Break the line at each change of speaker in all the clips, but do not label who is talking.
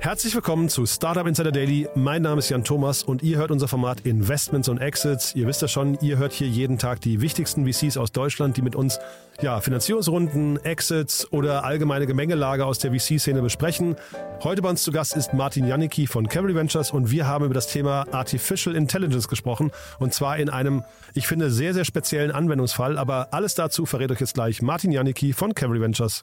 Herzlich willkommen zu Startup Insider Daily. Mein Name ist Jan Thomas und ihr hört unser Format Investments und Exits. Ihr wisst ja schon, ihr hört hier jeden Tag die wichtigsten VCs aus Deutschland, die mit uns ja, Finanzierungsrunden, Exits oder allgemeine Gemengelage aus der VC-Szene besprechen. Heute bei uns zu Gast ist Martin Janicki von Cavalry Ventures und wir haben über das Thema Artificial Intelligence gesprochen und zwar in einem, ich finde, sehr, sehr speziellen Anwendungsfall. Aber alles dazu verrät euch jetzt gleich Martin Janicki von Cavalry Ventures.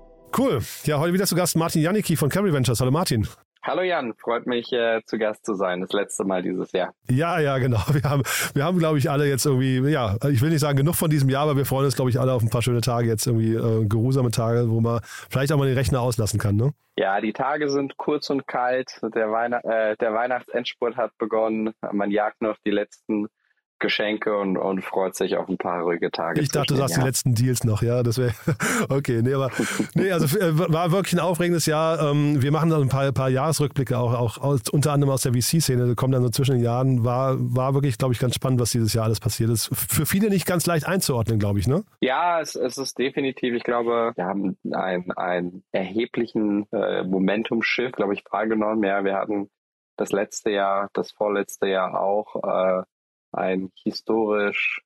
Cool. Ja, heute wieder zu Gast Martin Janicki von Cavalry Ventures. Hallo Martin.
Hallo Jan, freut mich äh, zu Gast zu sein, das letzte Mal dieses Jahr.
Ja, ja, genau. Wir haben, wir haben, glaube ich, alle jetzt irgendwie, ja, ich will nicht sagen genug von diesem Jahr, aber wir freuen uns, glaube ich, alle auf ein paar schöne Tage jetzt irgendwie, äh, geruhsame Tage, wo man vielleicht auch mal den Rechner auslassen kann, ne?
Ja, die Tage sind kurz und kalt. Der, Weihn äh, der Weihnachtsendspurt hat begonnen. Man jagt noch die letzten Geschenke und, und freut sich auf ein paar ruhige Tage.
Ich dachte, du sagst
den
die letzten Deals noch, ja, das wäre okay. Nee, aber nee, also äh, war wirklich ein aufregendes Jahr. Ähm, Wir machen dann ein paar, paar Jahresrückblicke auch, auch aus, unter anderem aus der VC-Szene. Da kommen dann so zwischen den Jahren. War, war wirklich, glaube ich, ganz spannend, was dieses Jahr alles passiert ist. Für viele nicht ganz leicht einzuordnen, glaube ich, ne?
Ja, es, es ist definitiv, ich glaube, wir haben einen, einen erheblichen äh, Momentum-Shift, glaube ich, wahrgenommen. Ja, wir hatten das letzte Jahr, das vorletzte Jahr auch äh, ein historisch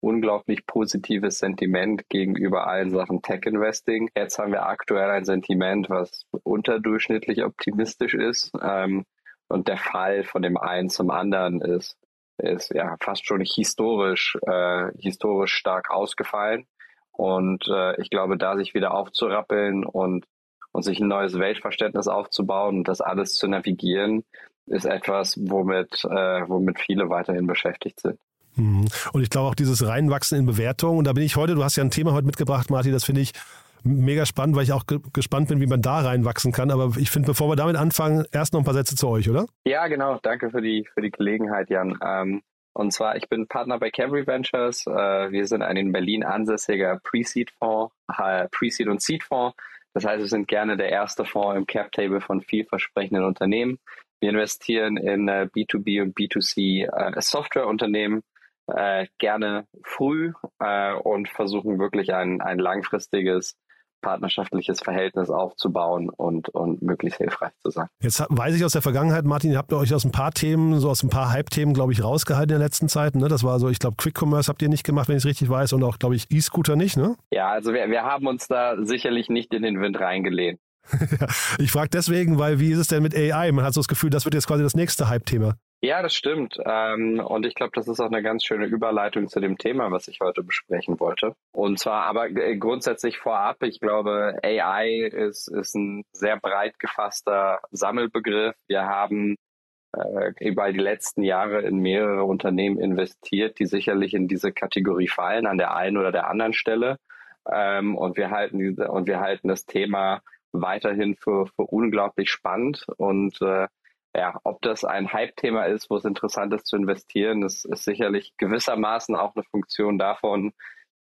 unglaublich positives Sentiment gegenüber allen Sachen Tech-Investing. Jetzt haben wir aktuell ein Sentiment, was unterdurchschnittlich optimistisch ist. Ähm, und der Fall von dem einen zum anderen ist, ist ja fast schon historisch, äh, historisch stark ausgefallen. Und äh, ich glaube, da sich wieder aufzurappeln und, und sich ein neues Weltverständnis aufzubauen und das alles zu navigieren, ist etwas, womit, äh, womit viele weiterhin beschäftigt sind.
Mhm. Und ich glaube auch dieses Reinwachsen in Bewertungen. Und da bin ich heute, du hast ja ein Thema heute mitgebracht, Martin, das finde ich mega spannend, weil ich auch ge gespannt bin, wie man da reinwachsen kann. Aber ich finde, bevor wir damit anfangen, erst noch ein paar Sätze zu euch, oder?
Ja, genau. Danke für die, für die Gelegenheit, Jan. Ähm, und zwar, ich bin Partner bei Cavalry Ventures. Äh, wir sind ein in Berlin ansässiger Pre-Seed-Fonds, äh, Pre-Seed- und Seed-Fonds. Das heißt, wir sind gerne der erste Fonds im Cap-Table von vielversprechenden Unternehmen. Wir investieren in äh, B2B und B2C äh, Softwareunternehmen äh, gerne früh äh, und versuchen wirklich ein, ein langfristiges partnerschaftliches Verhältnis aufzubauen und, und möglichst hilfreich zu sein.
Jetzt weiß ich aus der Vergangenheit, Martin, ihr habt euch aus ein paar Themen, so aus ein paar Hype-Themen, glaube ich, rausgehalten in der letzten Zeit. Ne? Das war so, ich glaube, Quick Commerce habt ihr nicht gemacht, wenn ich es richtig weiß, und auch, glaube ich, E-Scooter nicht, ne?
Ja, also wir, wir haben uns da sicherlich nicht in den Wind reingelehnt.
Ich frage deswegen, weil wie ist es denn mit AI? Man hat so das Gefühl, das wird jetzt quasi das nächste Hype-Thema.
Ja, das stimmt. Ähm, und ich glaube, das ist auch eine ganz schöne Überleitung zu dem Thema, was ich heute besprechen wollte. Und zwar aber äh, grundsätzlich vorab, ich glaube, AI ist, ist ein sehr breit gefasster Sammelbegriff. Wir haben äh, über die letzten Jahre in mehrere Unternehmen investiert, die sicherlich in diese Kategorie fallen, an der einen oder der anderen Stelle. Ähm, und wir halten und wir halten das Thema weiterhin für, für unglaublich spannend und äh, ja, ob das ein Hype-Thema ist, wo es interessant ist zu investieren, das ist sicherlich gewissermaßen auch eine Funktion davon,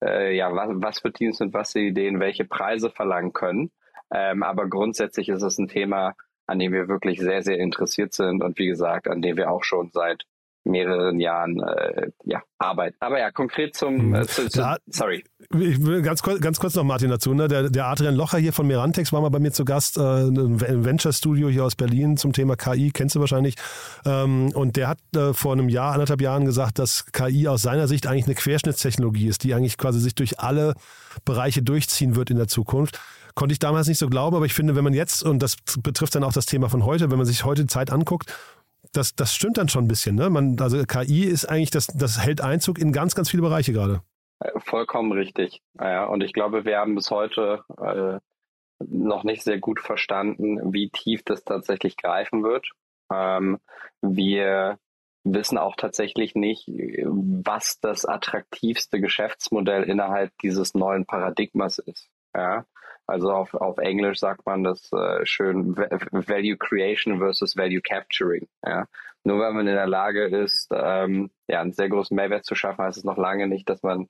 äh, ja, was, was für Teams und was für Ideen welche Preise verlangen können. Ähm, aber grundsätzlich ist es ein Thema, an dem wir wirklich sehr, sehr interessiert sind und wie gesagt, an dem wir auch schon seit mehreren Jahren äh, ja, Arbeit. Aber ja, konkret zum, äh, zu, zu,
Ja,
sorry.
Ich will ganz, kurz- ganz kurz noch, Martin, dazu. Ne? Der, der Adrian Locher hier von Merantex war mal bei mir zu Gast, äh, ein Venture-Studio hier aus Berlin zum Thema KI, kennst du wahrscheinlich. Ähm, und der hat äh, vor einem Jahr, anderthalb Jahren gesagt, dass KI aus seiner Sicht eigentlich eine Querschnittstechnologie ist, die eigentlich quasi sich durch alle Bereiche durchziehen wird in der Zukunft. Konnte ich damals nicht so glauben, aber ich finde, wenn man jetzt, und das betrifft dann auch das Thema von heute, wenn man sich heute die Zeit anguckt, das, das stimmt dann schon ein bisschen. Ne? Man, also KI ist eigentlich, das, das hält Einzug in ganz, ganz viele Bereiche gerade.
Äh, Vollkommen richtig. Ja, und ich glaube, wir haben bis heute äh, noch nicht sehr gut verstanden, wie tief das tatsächlich greifen wird. Ähm, wir wissen auch tatsächlich nicht, was das attraktivste Geschäftsmodell innerhalb dieses neuen Paradigmas ist. Ja? Also auf, auf Englisch sagt man das äh, schön Va- Value Creation versus Value Capturing. Ja? Nur wenn man in der Lage ist, ähm, ja, einen sehr großen Mehrwert zu schaffen, heißt es noch lange nicht, dass man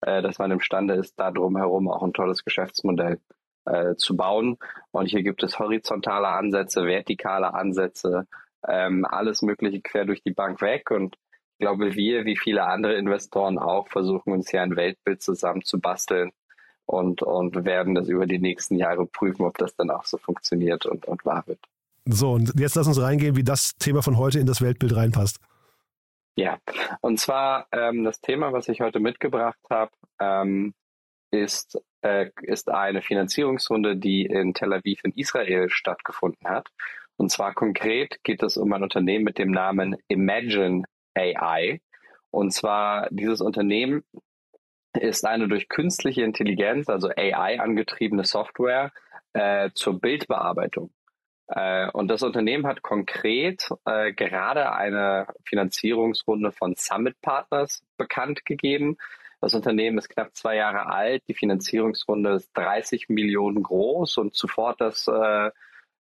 äh, dass man imstande ist, da drumherum auch ein tolles Geschäftsmodell äh, zu bauen. Und hier gibt es horizontale Ansätze, vertikale Ansätze, ähm, alles Mögliche quer durch die Bank weg. Und ich glaube, wir, wie viele andere Investoren auch, versuchen uns hier ein Weltbild zusammenzubasteln und, und werden das über die nächsten Jahre prüfen, ob das dann auch so funktioniert und, und wahr wird.
So, und jetzt lass uns reingehen, wie das Thema von heute in das Weltbild reinpasst.
Ja, und zwar ähm, das Thema, was ich heute mitgebracht habe, ähm, ist, äh, ist eine Finanzierungsrunde, die in Tel Aviv in Israel stattgefunden hat. Und zwar konkret geht es um ein Unternehmen mit dem Namen Imagine AI. Und zwar dieses Unternehmen ist eine durch künstliche Intelligenz, also AI angetriebene Software äh, zur Bildbearbeitung. Äh, und das Unternehmen hat konkret äh, gerade eine Finanzierungsrunde von Summit Partners bekannt gegeben. Das Unternehmen ist knapp zwei Jahre alt. Die Finanzierungsrunde ist 30 Millionen groß und zuvor das äh,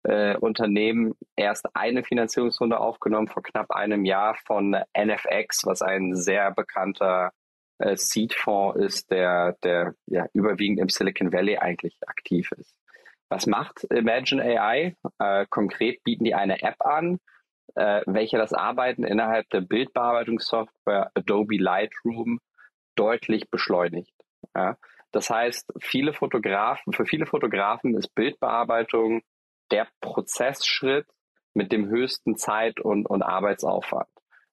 äh, Unternehmen erst eine Finanzierungsrunde aufgenommen vor knapp einem Jahr von NFX, was ein sehr bekannter äh, Seed-Fonds ist, der, der ja überwiegend im Silicon Valley eigentlich aktiv ist. Was macht Imagine AI? Äh, konkret bieten die eine App an, äh, welche das Arbeiten innerhalb der Bildbearbeitungssoftware Adobe Lightroom deutlich beschleunigt. Ja? Das heißt, viele Fotografen, für viele Fotografen ist Bildbearbeitung der Prozessschritt mit dem höchsten Zeit- und, und Arbeitsaufwand.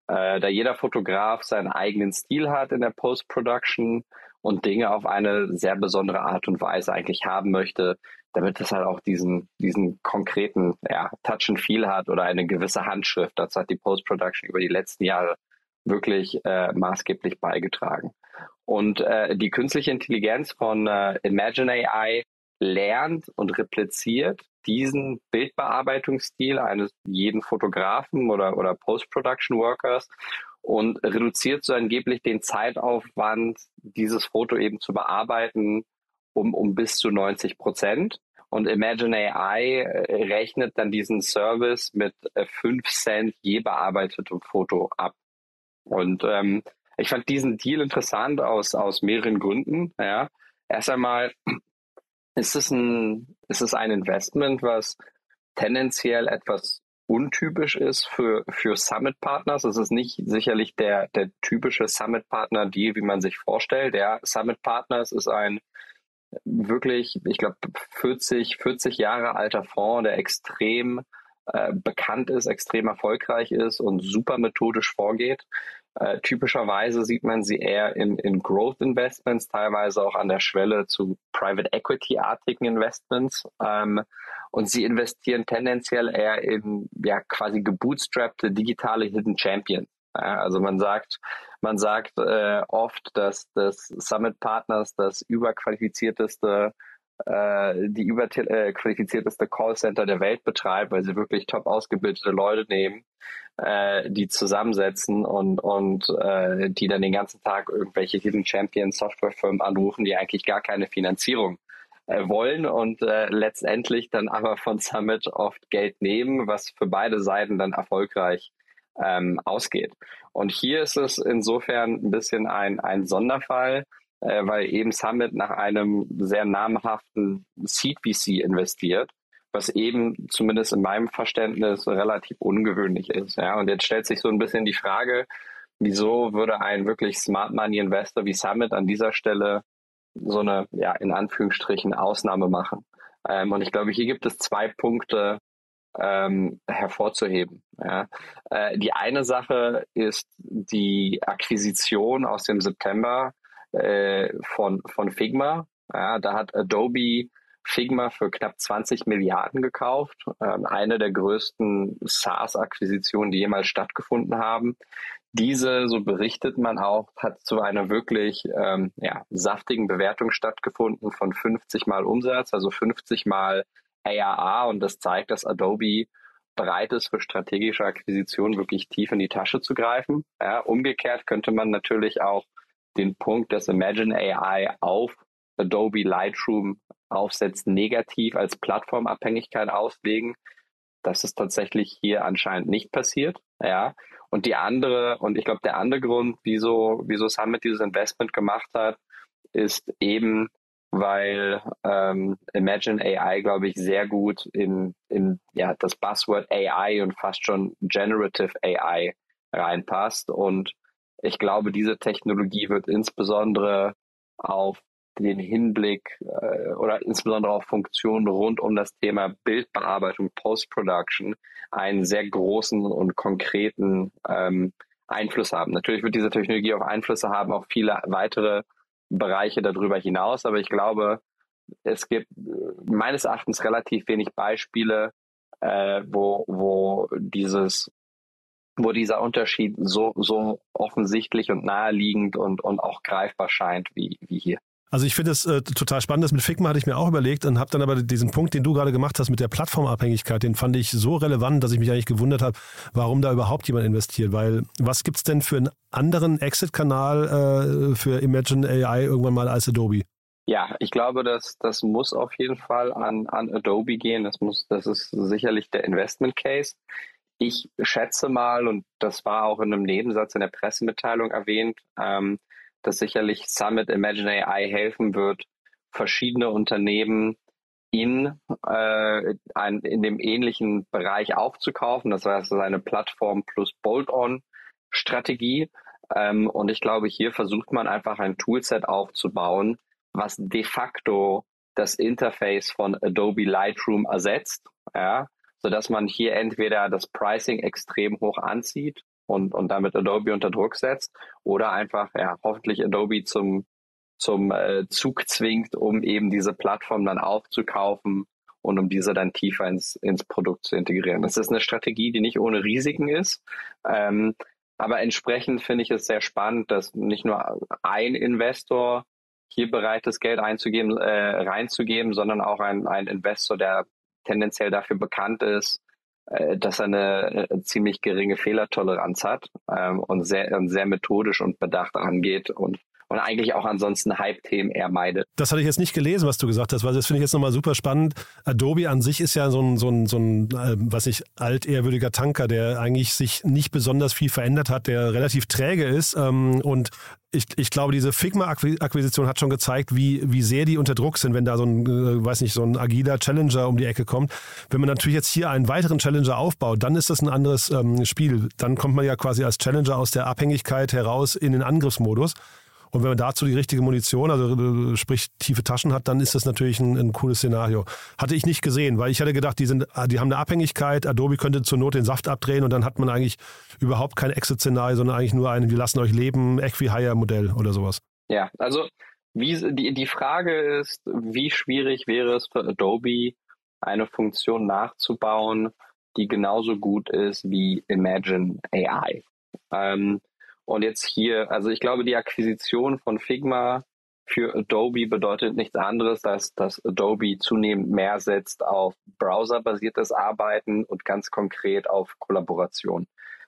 Äh, da jeder Fotograf seinen eigenen Stil hat in der Post-Production und Dinge auf eine sehr besondere Art und Weise eigentlich haben möchte, damit es halt auch diesen, diesen konkreten ja, Touch and Feel hat oder eine gewisse Handschrift. Dazu hat die Post-Production über die letzten Jahre wirklich äh, maßgeblich beigetragen. Und äh, die künstliche Intelligenz von äh, Imagine AI lernt und repliziert diesen Bildbearbeitungsstil eines jeden Fotografen oder, oder Post-Production Workers und reduziert so angeblich den Zeitaufwand, dieses Foto eben zu bearbeiten, um, um bis zu 90 Prozent. Und Imagine AI äh, rechnet dann diesen Service mit äh, 5 Cent je bearbeitetem Foto ab. Und ähm, ich fand diesen Deal interessant aus, aus mehreren Gründen. Ja. Erst einmal ist es ein, ist es ein Investment, was tendenziell etwas untypisch ist für, für Summit-Partners. Es ist nicht sicherlich der, der typische Summit-Partner-Deal, wie man sich vorstellt. Der Summit-Partners ist ein wirklich, ich glaube, 40, 40 Jahre alter Fonds, der extrem äh, bekannt ist, extrem erfolgreich ist und super methodisch vorgeht. Äh, typischerweise sieht man sie eher in, in Growth Investments, teilweise auch an der Schwelle zu Private Equity-artigen Investments. Ähm, und sie investieren tendenziell eher in ja quasi gebootstrappte digitale Hidden Champions. Also man sagt, man sagt äh, oft, dass das Summit Partners das überqualifizierteste äh, die überqualifizierteste Callcenter der Welt betreibt, weil sie wirklich top ausgebildete Leute nehmen, äh, die zusammensetzen und, und äh, die dann den ganzen Tag irgendwelche Hidden Champion Softwarefirmen anrufen, die eigentlich gar keine Finanzierung äh, wollen und äh, letztendlich dann aber von Summit oft Geld nehmen, was für beide Seiten dann erfolgreich ähm, ausgeht. Und hier ist es insofern ein bisschen ein, ein Sonderfall, äh, weil eben Summit nach einem sehr namhaften Seed investiert, was eben zumindest in meinem Verständnis relativ ungewöhnlich ist. Ja, und jetzt stellt sich so ein bisschen die Frage, wieso würde ein wirklich Smart Money Investor wie Summit an dieser Stelle so eine, ja, in Anführungsstrichen Ausnahme machen? Ähm, und ich glaube, hier gibt es zwei Punkte ähm, hervorzuheben. Ja. Äh, die eine Sache ist die Akquisition aus dem September äh, von, von Figma. Ja, da hat Adobe Figma für knapp 20 Milliarden gekauft. Ähm, eine der größten SaaS-Akquisitionen, die jemals stattgefunden haben. Diese, so berichtet man auch, hat zu einer wirklich ähm, ja, saftigen Bewertung stattgefunden von 50 mal Umsatz, also 50 mal ARA. Und das zeigt, dass Adobe bereit ist, für strategische Akquisitionen wirklich tief in die Tasche zu greifen. Ja, umgekehrt könnte man natürlich auch den Punkt des Imagine AI auf Adobe Lightroom aufsetzt, negativ als Plattformabhängigkeit auslegen. Das ist tatsächlich hier anscheinend nicht passiert. Ja. Und die andere, und ich glaube, der andere Grund, wieso, wieso Summit dieses Investment gemacht hat, ist eben, weil ähm, Imagine AI, glaube ich, sehr gut in, in ja, das Buzzword AI und fast schon Generative AI reinpasst. Und ich glaube, diese Technologie wird insbesondere auf den Hinblick äh, oder insbesondere auf Funktionen rund um das Thema Bildbearbeitung, Post-Production einen sehr großen und konkreten ähm, Einfluss haben. Natürlich wird diese Technologie auch Einflüsse haben auf viele weitere Bereiche darüber hinaus, aber ich glaube, es gibt meines Erachtens relativ wenig Beispiele, äh, wo, wo dieses wo dieser Unterschied so, so offensichtlich und naheliegend und, und auch greifbar scheint wie, wie hier.
Also ich finde es äh, total spannend. Das mit Figma hatte ich mir auch überlegt und habe dann aber diesen Punkt, den du gerade gemacht hast mit der Plattformabhängigkeit, den fand ich so relevant, dass ich mich eigentlich gewundert habe, warum da überhaupt jemand investiert. Weil was gibt es denn für einen anderen Exit-Kanal äh, für Imagine AI irgendwann mal als Adobe?
Ja, ich glaube, dass das muss auf jeden Fall an, an Adobe gehen. Das muss, das ist sicherlich der Investment Case. Ich schätze mal, und das war auch in einem Nebensatz in der Pressemitteilung erwähnt, ähm, dass sicherlich Summit Imagine AI helfen wird, verschiedene Unternehmen in, äh, ein, in dem ähnlichen Bereich aufzukaufen. Das heißt, es ist eine Plattform plus Bolt-on-Strategie. Ähm, und ich glaube, hier versucht man einfach ein Toolset aufzubauen, was de facto das Interface von Adobe Lightroom ersetzt, ja, sodass man hier entweder das Pricing extrem hoch anzieht und, und damit Adobe unter Druck setzt oder einfach ja hoffentlich Adobe zum zum äh, Zug zwingt, um eben diese Plattform dann aufzukaufen und um diese dann tiefer ins, ins Produkt zu integrieren. Das ist eine Strategie, die nicht ohne Risiken ist. Ähm, aber entsprechend finde ich es sehr spannend, dass nicht nur ein Investor hier bereit ist, Geld einzugeben, äh, reinzugeben, sondern auch ein, ein Investor, der tendenziell dafür bekannt ist, äh, dass er eine, eine, ziemlich geringe Fehlertoleranz hat ähm, und sehr, sehr methodisch und bedacht angeht und und eigentlich auch ansonsten Hype-Themen eher meidet.
Das hatte ich jetzt nicht gelesen, was du gesagt hast, weil das finde ich jetzt nochmal super spannend. Adobe an sich ist ja so ein, so ein, so ein äh, was ich, altehrwürdiger Tanker, der eigentlich sich nicht besonders viel verändert hat, der relativ träge ist ähm, und ich, ich glaube, diese Figma-Akquisition hat schon gezeigt, wie, wie sehr die unter Druck sind, wenn da so ein, äh, weiß nicht, so ein agiler Challenger um die Ecke kommt. Wenn man natürlich jetzt hier einen weiteren Challenger aufbaut, dann ist das ein anderes ähm, Spiel. Dann kommt man ja quasi als Challenger aus der Abhängigkeit heraus in den Angriffsmodus. Und wenn man dazu die richtige Munition, also äh, sprich tiefe Taschen hat, dann ist das natürlich ein, ein, cooles Szenario. Hatte ich nicht gesehen, weil ich hatte gedacht, die, sind, die haben eine Abhängigkeit, Adobe könnte zur Not den Saft abdrehen und dann hat man eigentlich überhaupt kein Exit-Szenario, sondern eigentlich nur ein, wir lassen euch leben, Equi-Hire-Modell oder sowas.
Ja, also wie, die, die Frage ist, wie schwierig wäre es für Adobe, eine Funktion nachzubauen, die genauso gut ist wie Imagine AI. Ähm, und jetzt hier, also ich glaube, die Akquisition von Figma für Adobe bedeutet nichts anderes, als dass Adobe zunehmend mehr setzt auf browserbasiertes Arbeiten und ganz konkret auf Kollaboration.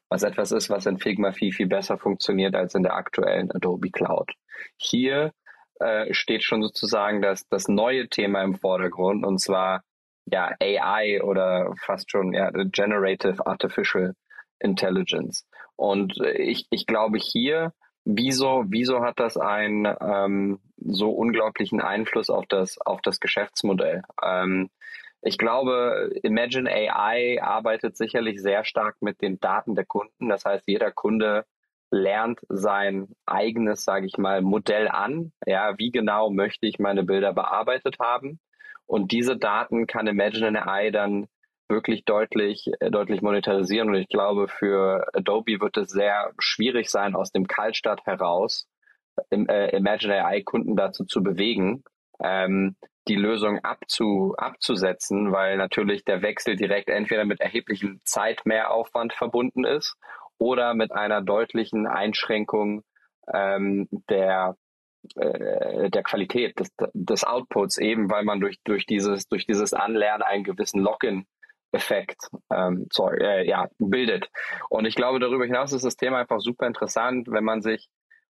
Was etwas ist, was in Figma viel, viel besser funktioniert als in der aktuellen Adobe Cloud. Hier äh, steht schon sozusagen das, das neue Thema im Vordergrund und zwar ja AI oder fast schon ja, Generative Artificial Intelligence. Und ich, ich glaube hier, wieso, wieso hat das einen ähm, so unglaublichen Einfluss auf das, auf das Geschäftsmodell? Ähm, Ich glaube, Imagine AI arbeitet sicherlich sehr stark mit den Daten der Kunden. Das heißt, jeder Kunde lernt sein eigenes, sage ich mal, Modell an. Ja, wie genau möchte ich meine Bilder bearbeitet haben? Und diese Daten kann Imagine AI dann wirklich deutlich, äh, deutlich monetarisieren. Und ich glaube, für Adobe wird es sehr schwierig sein, aus dem Kaltstart heraus im, äh, Imagine AI-Kunden dazu zu bewegen, ähm, die Lösung abzu, abzusetzen, weil natürlich der Wechsel direkt entweder mit erheblichem Zeitmehraufwand verbunden ist oder mit einer deutlichen Einschränkung ähm, der äh, der Qualität des, des Outputs eben, weil man durch durch dieses durch dieses Anlernen einen gewissen Login Effekt ähm, sorry, äh, ja, bildet. Und ich glaube, darüber hinaus ist das Thema einfach super interessant, wenn man sich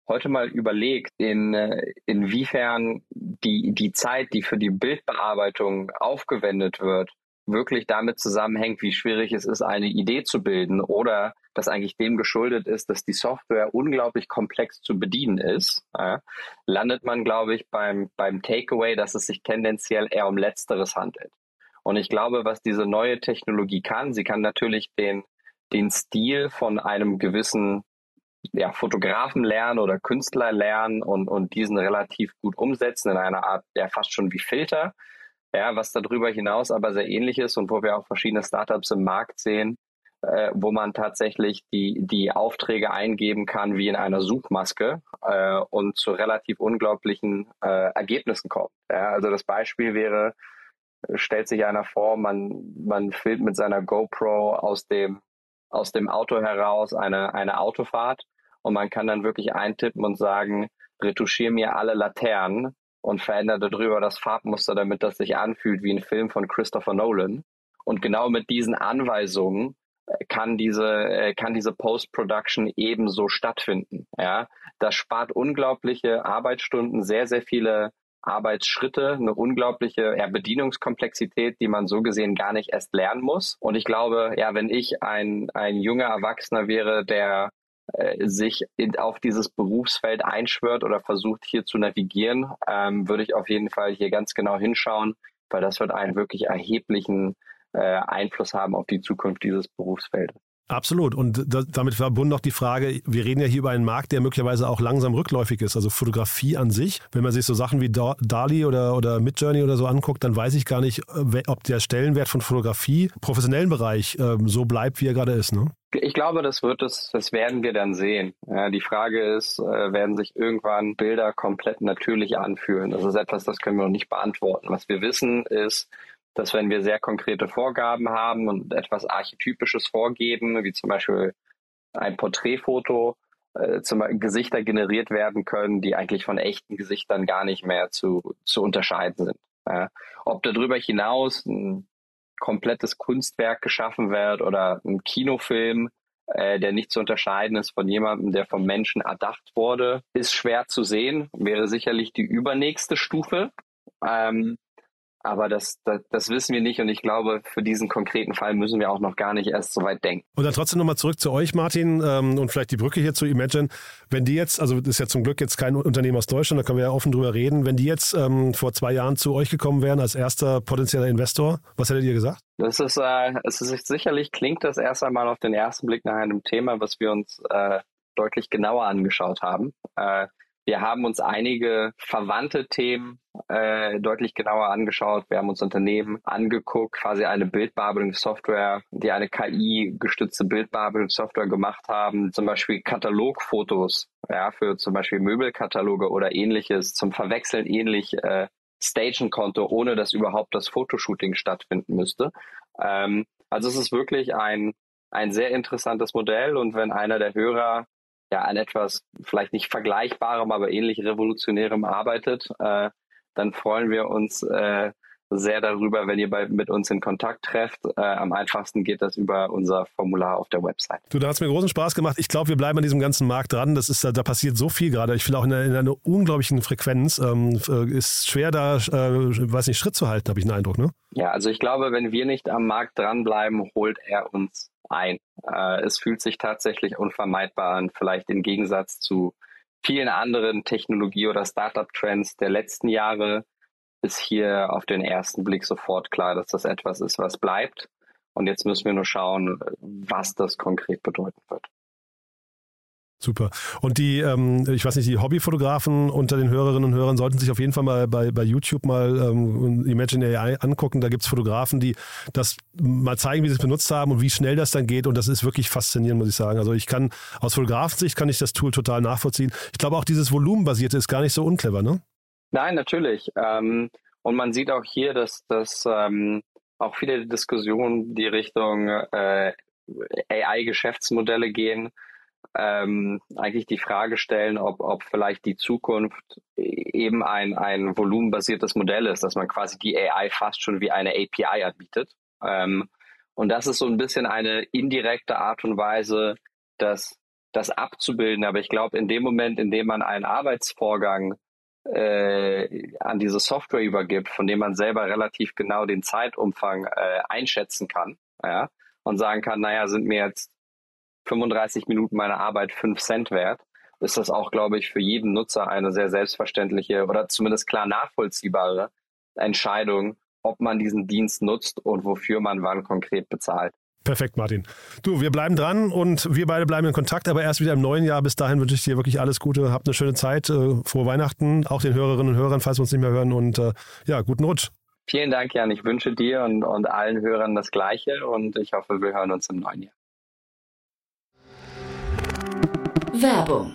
heute mal überlegt, in, äh, inwiefern die, die Zeit, die für die Bildbearbeitung aufgewendet wird, wirklich damit zusammenhängt, wie schwierig es ist, eine Idee zu bilden oder das eigentlich dem geschuldet ist, dass die Software unglaublich komplex zu bedienen ist, äh, landet man, glaube ich, beim, beim Takeaway, dass es sich tendenziell eher um Letzteres handelt. Und ich glaube, was diese neue Technologie kann, sie kann natürlich den, den Stil von einem gewissen ja, Fotografen lernen oder Künstler lernen und, und diesen relativ gut umsetzen in einer Art, ja, fast schon wie Filter. Ja, was darüber hinaus aber sehr ähnlich ist und wo wir auch verschiedene Startups im Markt sehen, äh, wo man tatsächlich die, die Aufträge eingeben kann wie in einer Suchmaske äh, und zu relativ unglaublichen äh, Ergebnissen kommt. Ja, also das Beispiel wäre, stellt sich einer vor, man, man filmt mit seiner GoPro aus dem, aus dem Auto heraus eine, eine Autofahrt und man kann dann wirklich eintippen und sagen, retuschiere mir alle Laternen und verändere darüber das Farbmuster, damit das sich anfühlt wie ein Film von Christopher Nolan. Und genau mit diesen Anweisungen äh, kann diese, äh, kann diese Post-Production ebenso stattfinden. Ja, das spart unglaubliche Arbeitsstunden, sehr, sehr viele Arbeitsschritte, eine unglaubliche ja, Bedienungskomplexität, die man so gesehen gar nicht erst lernen muss. Und ich glaube, ja, wenn ich ein, ein junger Erwachsener wäre, der äh, sich in, auf dieses Berufsfeld einschwört oder versucht hier zu navigieren, ähm, würde ich auf jeden Fall hier ganz genau hinschauen, weil das wird einen wirklich erheblichen äh, Einfluss haben auf die Zukunft dieses Berufsfeldes.
Absolut. Und da, damit verbunden noch die Frage, wir reden ja hier über einen Markt, der möglicherweise auch langsam rückläufig ist. Also Fotografie an sich. Wenn man sich so Sachen wie Dali oder, oder Midjourney oder so anguckt, dann weiß ich gar nicht, äh, ob der Stellenwert von Fotografie im professionellen Bereich ähm, so bleibt, wie er gerade ist. Ne?
Ich glaube, das wird es, das werden wir dann sehen. Ja, die Frage ist, äh, werden sich irgendwann Bilder komplett natürlich anfühlen? Das ist etwas, das können wir noch nicht beantworten. Was wir wissen ist, dass wenn wir sehr konkrete Vorgaben haben und etwas Archetypisches vorgeben, wie zum Beispiel ein Porträtfoto, äh, zum Beispiel Gesichter generiert werden können, die eigentlich von echten Gesichtern gar nicht mehr zu, zu unterscheiden sind. Ja. Ob darüber hinaus ein komplettes Kunstwerk geschaffen wird oder ein Kinofilm, äh, der nicht zu unterscheiden ist von jemandem, der vom Menschen erdacht wurde, ist schwer zu sehen, wäre sicherlich die übernächste Stufe. Ähm, aber das, das, das wissen wir nicht und ich glaube, für diesen konkreten Fall müssen wir auch noch gar nicht erst so weit denken.
Und dann trotzdem nochmal zurück zu euch, Martin, ähm, und vielleicht die Brücke hier zu Imagine. Wenn die jetzt, also das ist ja zum Glück jetzt kein Unternehmen aus Deutschland, da können wir ja offen drüber reden, wenn die jetzt ähm, vor zwei Jahren zu euch gekommen wären als erster potenzieller Investor, was hättet ihr gesagt?
Das ist, äh, es ist sicherlich klingt das erst einmal auf den ersten Blick nach einem Thema, was wir uns äh, deutlich genauer angeschaut haben. Äh, wir haben uns einige verwandte Themen äh, deutlich genauer angeschaut. Wir haben uns Unternehmen angeguckt, quasi eine Bildbearbeitungssoftware, die eine KI-gestützte Bildbearbeitungssoftware gemacht haben, zum Beispiel Katalogfotos, ja, für zum Beispiel Möbelkataloge oder ähnliches, zum Verwechseln ähnlich äh, stagen konnte, ohne dass überhaupt das Fotoshooting stattfinden müsste. Ähm, also es ist wirklich ein, ein sehr interessantes Modell und wenn einer der Hörer ja an etwas vielleicht nicht vergleichbarem, aber ähnlich revolutionärem arbeitet, äh, dann freuen wir uns äh, sehr darüber, wenn ihr bei, mit uns in Kontakt trefft. Äh, am einfachsten geht das über unser Formular auf der Website.
Du, da hat es mir großen Spaß gemacht. Ich glaube, wir bleiben an diesem ganzen Markt dran. Das ist, da passiert so viel gerade. Ich finde auch in einer, in einer unglaublichen Frequenz. Ähm, äh, ist schwer da, äh, weiß nicht, Schritt zu halten, habe ich den Eindruck, ne?
Ja, also ich glaube, wenn wir nicht am Markt dranbleiben, holt er uns ein. Äh, es fühlt sich tatsächlich unvermeidbar an, vielleicht im Gegensatz zu vielen anderen Technologie- oder Startup-Trends der letzten Jahre, ist hier auf den ersten Blick sofort klar, dass das etwas ist, was bleibt. Und jetzt müssen wir nur schauen, was das konkret bedeuten wird.
Super. Und die, ähm, ich weiß nicht, die Hobbyfotografen unter den Hörerinnen und Hörern sollten sich auf jeden Fall mal bei, bei YouTube mal ähm, Imagine AI angucken. Da gibt es Fotografen, die das mal zeigen, wie sie es benutzt haben und wie schnell das dann geht. Und das ist wirklich faszinierend, muss ich sagen. Also ich kann aus Fotografensicht kann ich das Tool total nachvollziehen. Ich glaube auch dieses Volumenbasierte ist gar nicht so unclever, ne?
Nein, natürlich. Ähm, und man sieht auch hier, dass, dass ähm, auch viele Diskussionen die Richtung äh, AI-Geschäftsmodelle gehen ähm, eigentlich die Frage stellen, ob, ob vielleicht die Zukunft eben ein, ein volumenbasiertes Modell ist, dass man quasi die AI fast schon wie eine API anbietet. Ähm, und das ist so ein bisschen eine indirekte Art und Weise, das, das abzubilden. Aber ich glaube, in dem Moment, in dem man einen Arbeitsvorgang äh, an diese Software übergibt, von dem man selber relativ genau den Zeitumfang äh, einschätzen kann, ja, und sagen kann, naja, sind mir jetzt 35 Minuten meiner Arbeit 5 Cent wert, ist das auch, glaube ich, für jeden Nutzer eine sehr selbstverständliche oder zumindest klar nachvollziehbare Entscheidung, ob man diesen Dienst nutzt und wofür man wann konkret bezahlt.
Perfekt, Martin. Du, wir bleiben dran und wir beide bleiben in Kontakt, aber erst wieder im neuen Jahr. Bis dahin wünsche ich dir wirklich alles Gute. Habt eine schöne Zeit. Äh, frohe Weihnachten, auch den Hörerinnen und Hörern, falls wir uns nicht mehr hören. Und äh, ja, guten Rutsch.
Vielen Dank, Jan. Ich wünsche dir und, und allen Hörern das Gleiche und ich hoffe, wir hören uns im neuen Jahr.
Werbung.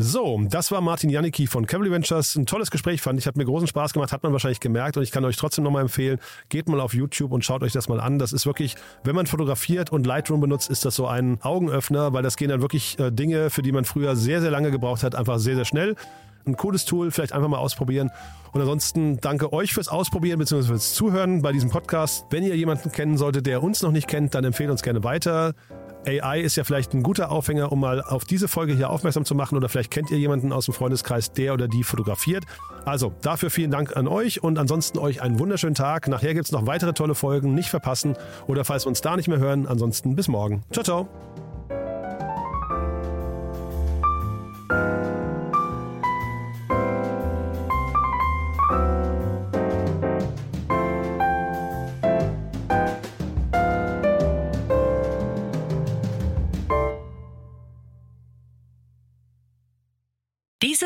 So, das war Martin Janicki von Cavalry Ventures. Ein tolles Gespräch fand ich, hat mir großen Spaß gemacht, hat man wahrscheinlich gemerkt und ich kann euch trotzdem nochmal empfehlen, geht mal auf YouTube und schaut euch das mal an. Das ist wirklich, wenn man fotografiert und Lightroom benutzt, ist das so ein Augenöffner, weil das gehen dann wirklich äh, Dinge, für die man früher sehr, sehr lange gebraucht hat, einfach sehr, sehr schnell. Ein cooles Tool, vielleicht einfach mal ausprobieren. Und ansonsten danke euch fürs Ausprobieren bzw. fürs Zuhören bei diesem Podcast. Wenn ihr jemanden kennen solltet, der uns noch nicht kennt, dann empfehlt uns gerne weiter. AI ist ja vielleicht ein guter Aufhänger, um mal auf diese Folge hier aufmerksam zu machen oder vielleicht kennt ihr jemanden aus dem Freundeskreis, der oder die fotografiert. Also dafür vielen Dank an euch und ansonsten euch einen wunderschönen Tag. Nachher gibt es noch weitere tolle Folgen, nicht verpassen oder falls wir uns da nicht mehr hören, ansonsten bis morgen. Ciao, ciao.